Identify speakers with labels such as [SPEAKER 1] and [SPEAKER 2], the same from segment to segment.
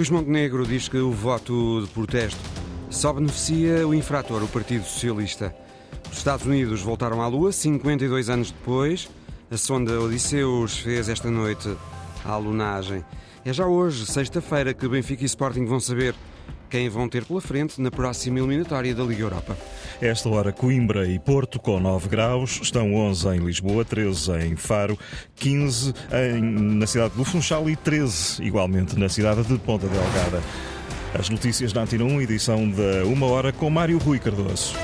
[SPEAKER 1] Luís Montenegro diz que o voto de protesto só beneficia o infrator, o Partido Socialista. Os Estados Unidos voltaram à Lua 52 anos depois. A sonda Odisseus fez esta noite a alunagem. É já hoje, sexta-feira, que Benfica e Sporting vão saber quem vão ter pela frente na próxima eliminatória da Liga Europa.
[SPEAKER 2] Esta hora, Coimbra e Porto com 9 graus, estão 11 em Lisboa, 13 em Faro, 15 em, na cidade do Funchal e 13 igualmente na cidade de Ponta Delgada. As notícias da Antena 1, edição da Uma Hora, com Mário Rui Cardoso.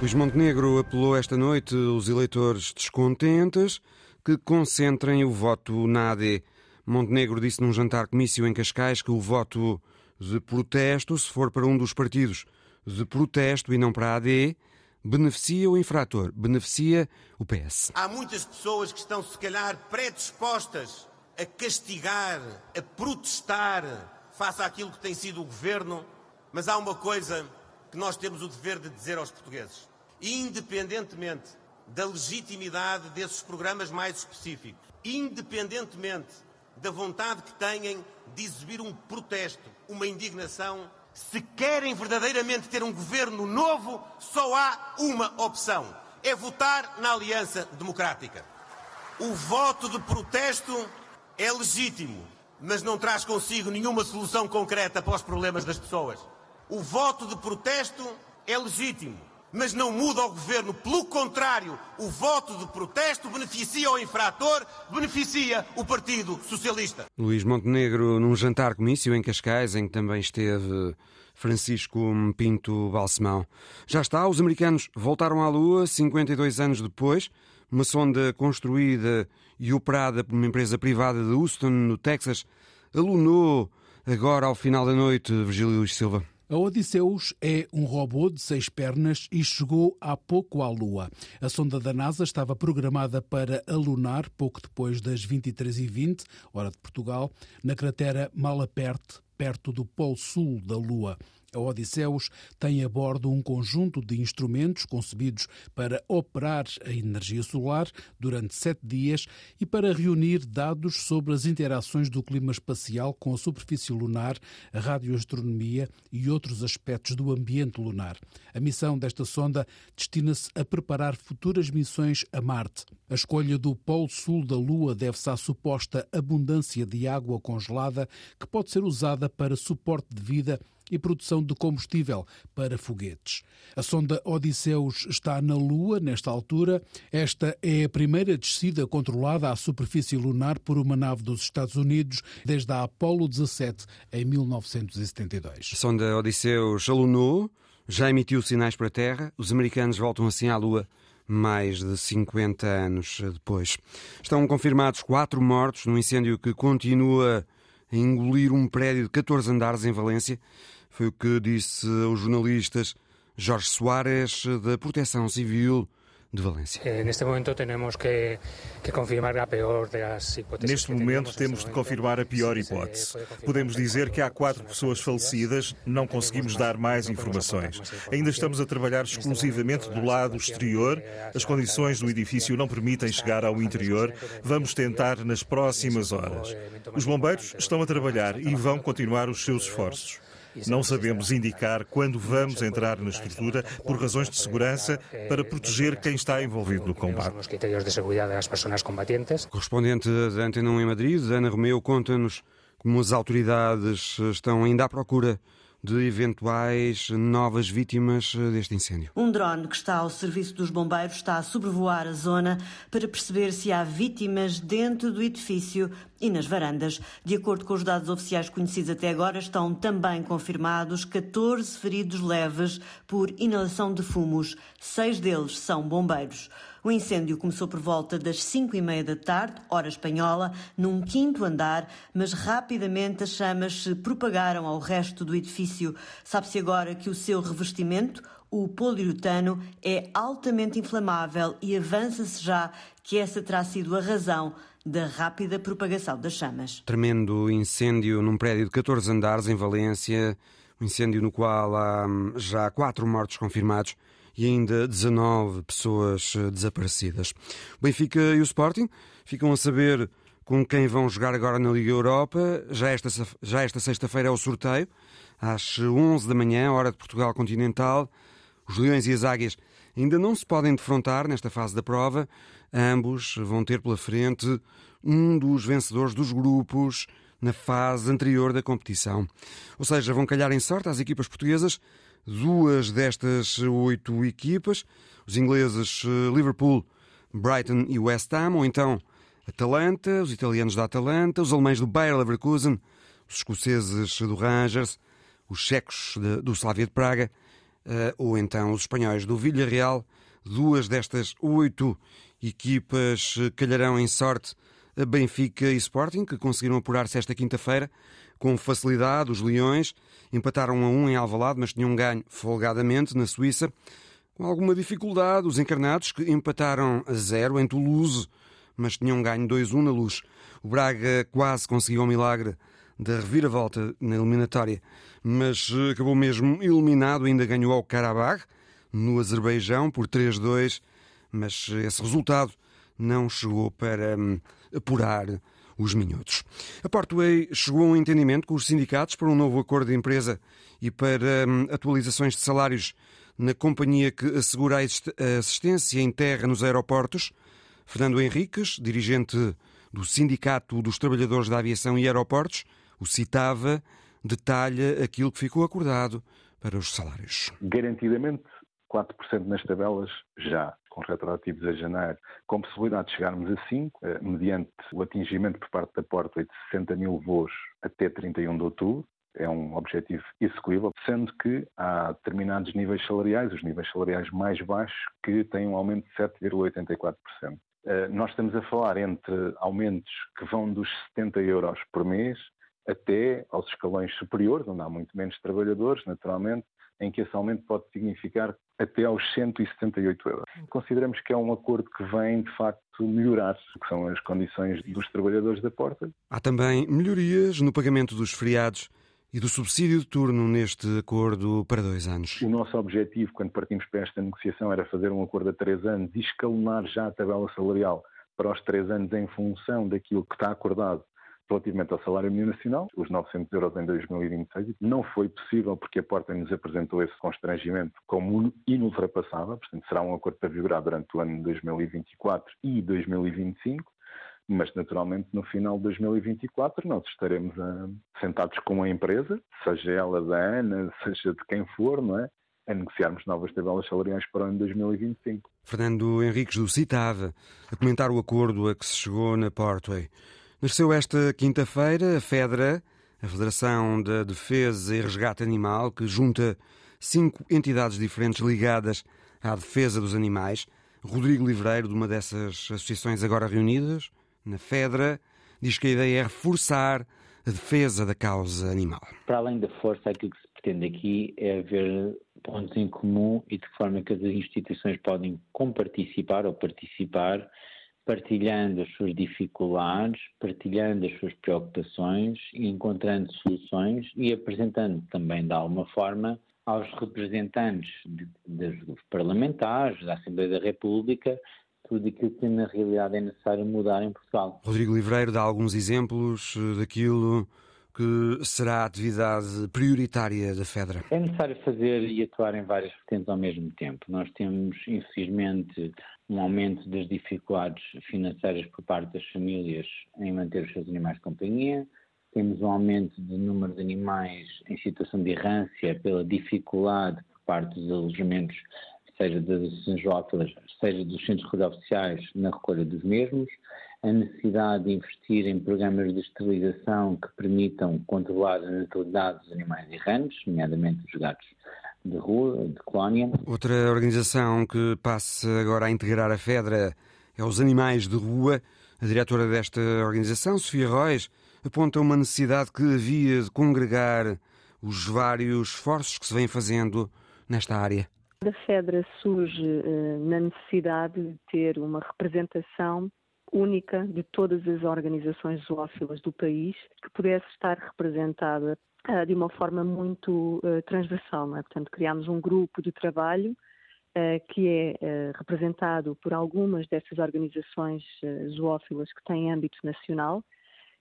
[SPEAKER 1] Luís Montenegro apelou esta noite os eleitores descontentes que concentrem o voto na AD. Montenegro disse num jantar comício em Cascais que o voto de protesto, se for para um dos partidos de protesto e não para a AD, beneficia o infrator, beneficia o PS.
[SPEAKER 3] Há muitas pessoas que estão, se calhar, predispostas a castigar, a protestar face àquilo que tem sido o governo, mas há uma coisa que nós temos o dever de dizer aos portugueses. Independentemente da legitimidade desses programas mais específicos, independentemente da vontade que têm de exibir um protesto, uma indignação. Se querem verdadeiramente ter um governo novo, só há uma opção: é votar na Aliança Democrática. O voto de protesto é legítimo, mas não traz consigo nenhuma solução concreta para os problemas das pessoas. O voto de protesto é legítimo, mas não muda o governo. Pelo contrário, o voto de protesto beneficia o infrator, beneficia o Partido Socialista.
[SPEAKER 1] Luís Montenegro, num jantar comício em Cascais, em que também esteve Francisco Pinto Balsemão. Já está, os americanos voltaram à Lua 52 anos depois. Uma sonda construída e operada por uma empresa privada de Houston, no Texas, alunou agora ao final da noite, Virgílio Luís Silva.
[SPEAKER 4] A Odisseus é um robô de seis pernas e chegou há pouco à Lua. A sonda da NASA estava programada para alunar pouco depois das 23h20, hora de Portugal, na cratera Malaperte, perto do Polo Sul da Lua. A Odisseus tem a bordo um conjunto de instrumentos concebidos para operar a energia solar durante sete dias e para reunir dados sobre as interações do clima espacial com a superfície lunar, a radioastronomia e outros aspectos do ambiente lunar. A missão desta sonda destina-se a preparar futuras missões a Marte. A escolha do Polo Sul da Lua deve-se à suposta abundância de água congelada que pode ser usada para suporte de vida e produção de combustível para foguetes. A sonda Odisseus está na Lua nesta altura. Esta é a primeira descida controlada à superfície lunar por uma nave dos Estados Unidos desde a Apollo 17 em 1972.
[SPEAKER 1] A sonda Odisseus alunou, já emitiu sinais para a Terra. Os americanos voltam assim à Lua mais de 50 anos depois. Estão confirmados quatro mortos num incêndio que continua a engolir um prédio de 14 andares em Valência. Foi o que disse aos jornalistas Jorge Soares, da Proteção Civil de Valência.
[SPEAKER 5] Eh, neste momento temos que, que confirmar a pior das hipóteses.
[SPEAKER 2] Neste momento temos de confirmar a pior hipótese. Podemos dizer que há quatro pessoas falecidas, não conseguimos dar mais informações. Ainda estamos a trabalhar exclusivamente do lado exterior, as condições do edifício não permitem chegar ao interior. Vamos tentar nas próximas horas. Os bombeiros estão a trabalhar e vão continuar os seus esforços. Não sabemos indicar quando vamos entrar na estrutura por razões de segurança para proteger quem está envolvido no combate.
[SPEAKER 1] Correspondente da Antena 1 em Madrid, Ana Romeu, conta-nos como as autoridades estão ainda à procura de eventuais novas vítimas deste incêndio.
[SPEAKER 6] Um drone que está ao serviço dos bombeiros está a sobrevoar a zona para perceber se há vítimas dentro do edifício e nas varandas. De acordo com os dados oficiais conhecidos até agora, estão também confirmados 14 feridos leves por inalação de fumos. Seis deles são bombeiros. O incêndio começou por volta das 5 e meia da tarde, hora espanhola, num quinto andar, mas rapidamente as chamas se propagaram ao resto do edifício. Sabe-se agora que o seu revestimento, o poliuretano, é altamente inflamável e avança-se já que essa terá sido a razão da rápida propagação das chamas.
[SPEAKER 1] Tremendo incêndio num prédio de 14 andares em Valência, um incêndio no qual há hum, já quatro mortos confirmados e ainda 19 pessoas eh, desaparecidas. O Benfica e o Sporting ficam a saber com quem vão jogar agora na Liga Europa. Já esta, já esta sexta-feira é o sorteio, às 11 da manhã, hora de Portugal continental. Os Leões e as Águias ainda não se podem defrontar nesta fase da prova. Ambos vão ter pela frente um dos vencedores dos grupos na fase anterior da competição. Ou seja, vão calhar em sorte às equipas portuguesas duas destas oito equipas, os ingleses eh, Liverpool, Brighton e West Ham, ou então Atalanta, os italianos da Atalanta, os alemães do Bayer Leverkusen, os escoceses do Rangers, os checos do Slavia de Praga, ou então os espanhóis do Villarreal. Duas destas oito equipas eh, calharão em sorte a Benfica e Sporting, que conseguiram apurar-se esta quinta-feira com facilidade. Os Leões empataram a um em Alvalade, mas tinham ganho folgadamente na Suíça. Com alguma dificuldade, os encarnados, que empataram a zero em Toulouse, mas tinham ganho 2-1 na luz. O Braga quase conseguiu um milagre da reviravolta na eliminatória, mas eh, acabou mesmo eliminado, ainda ganhou ao Karabakh, no Azerbaijão, por 3-2, mas esse resultado não chegou para hum, apurar os minhotos. A Portway chegou a um entendimento com os sindicatos para um novo acordo de empresa e para hum, atualizações de salários na companhia que assegura a assistência em terra nos aeroportos. Fernando Henriques, dirigente do Sindicato dos Trabalhadores da Aviação e Aeroportos, o citava, detalha aquilo que ficou acordado para os salários.
[SPEAKER 7] Garantidamente 4% nas tabelas já, com retroativos a janeiro, com possibilidade de chegarmos a 5%, eh, mediante o atingimento por parte da Porta de 60 mil voos até 31 de outubro. É um objetivo execuível, sendo que há determinados níveis salariais, os níveis salariais mais baixos, que têm um aumento de 7,84%. Eh, nós estamos a falar entre aumentos que vão dos 70 euros por mês até aos escalões superiores, onde há muito menos trabalhadores, naturalmente, em que esse aumento pode significar até aos 178 euros. Consideramos que é um acordo que vem, de facto, melhorar, que são as condições dos trabalhadores da porta.
[SPEAKER 1] Há também melhorias no pagamento dos feriados e do subsídio de turno neste acordo para dois anos.
[SPEAKER 7] O nosso objetivo, quando partimos para esta negociação, era fazer um acordo a três anos e escalonar já a tabela salarial para os três anos em função daquilo que está acordado relativamente ao salário mínimo nacional, os 900 euros em 2026. Não foi possível porque a Porta nos apresentou esse constrangimento como inultrapassável, portanto será um acordo para vigorar durante o ano de 2024 e 2025 mas naturalmente no final de 2024 nós estaremos a, sentados com a empresa, seja ela da ANA, seja de quem for, não é? a negociarmos novas tabelas salariais para o ano 2025.
[SPEAKER 1] Fernando Henriques do Citava, a comentar o acordo a que se chegou na Portway. Nasceu esta quinta-feira a FEDRA, a Federação da Defesa e Resgate Animal, que junta cinco entidades diferentes ligadas à defesa dos animais. Rodrigo Livreiro, de uma dessas associações agora reunidas, na FEDRA, diz que a ideia é reforçar a defesa da causa animal.
[SPEAKER 8] Para além da força, aquilo que se pretende aqui é haver pontos em comum e de que forma que as instituições podem comparticipar ou participar, partilhando as suas dificuldades, partilhando as suas preocupações, encontrando soluções e apresentando também de alguma forma aos representantes dos parlamentares, da Assembleia da República, tudo aquilo que na realidade é necessário mudar em Portugal.
[SPEAKER 1] Rodrigo Livreiro dá alguns exemplos eh, daquilo que será a atividade prioritária da FEDRA?
[SPEAKER 8] É necessário fazer e atuar em várias vertentes ao mesmo tempo. Nós temos, infelizmente, um aumento das dificuldades financeiras por parte das famílias em manter os seus animais de companhia. Temos um aumento do número de animais em situação de errância pela dificuldade por parte dos alojamentos seja das associações zoófilas, seja dos centros oficiais na recolha dos mesmos, a necessidade de investir em programas de esterilização que permitam controlar a natalidade dos animais errantes, nomeadamente os gatos de rua, de colónia.
[SPEAKER 1] Outra organização que passa agora a integrar a FEDRA é os Animais de Rua. A diretora desta organização, Sofia Reis, aponta uma necessidade que havia de congregar os vários esforços que se vêm fazendo nesta área.
[SPEAKER 9] A FEDRA surge uh, na necessidade de ter uma representação única de todas as organizações zoófilas do país que pudesse estar representada uh, de uma forma muito uh, transversal. É? Portanto, criámos um grupo de trabalho que é representado por algumas dessas organizações zoófilas que têm âmbito nacional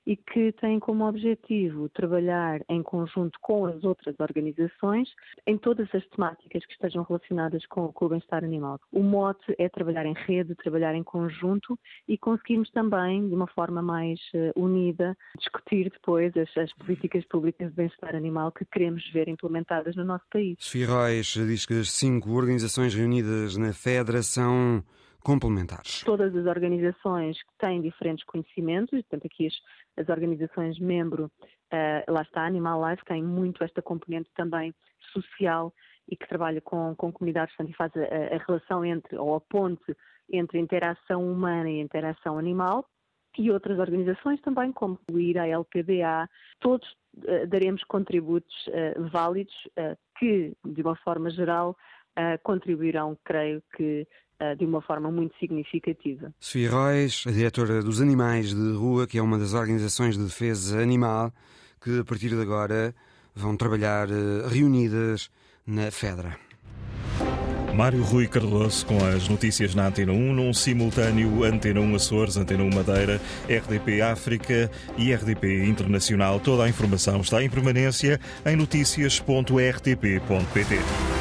[SPEAKER 9] e que tem como objetivo trabalhar em conjunto com as outras organizações em todas as temáticas que estejam relacionadas com, com o bem-estar animal. O mote é trabalhar em rede, trabalhar em conjunto e conseguirmos também, de uma forma mais uh, unida, discutir depois as, as políticas públicas de bem-estar animal que queremos ver implementadas no nosso país.
[SPEAKER 1] Sofia Reis diz que as cinco organizações reunidas na Federação complementares.
[SPEAKER 9] Todas as organizações que têm diferentes conhecimentos, portanto aqui as, as organizações membro, uh, lá está, Animal Life, tem muito esta componente também social e que trabalha com, com comunidades, portanto, e faz a, a relação entre, ou a ponte entre a interação humana e a interação animal, e outras organizações também, como o IRA, a LPDA, todos uh, daremos contributos uh, válidos que, de uma forma geral, contribuirão, creio que, de uma forma muito significativa.
[SPEAKER 1] Sofia Reis, a diretora dos Animais de Rua, que é uma das organizações de defesa animal, que a partir de agora vão trabalhar eh, reunidas na FEDRA.
[SPEAKER 2] Mário Rui Cardoso com as notícias na Antena 1, num simultâneo Antena 1 Açores, Antena 1 Madeira, RDP África e RDP Internacional. Toda a informação está em permanência em notícias.rtp.pt.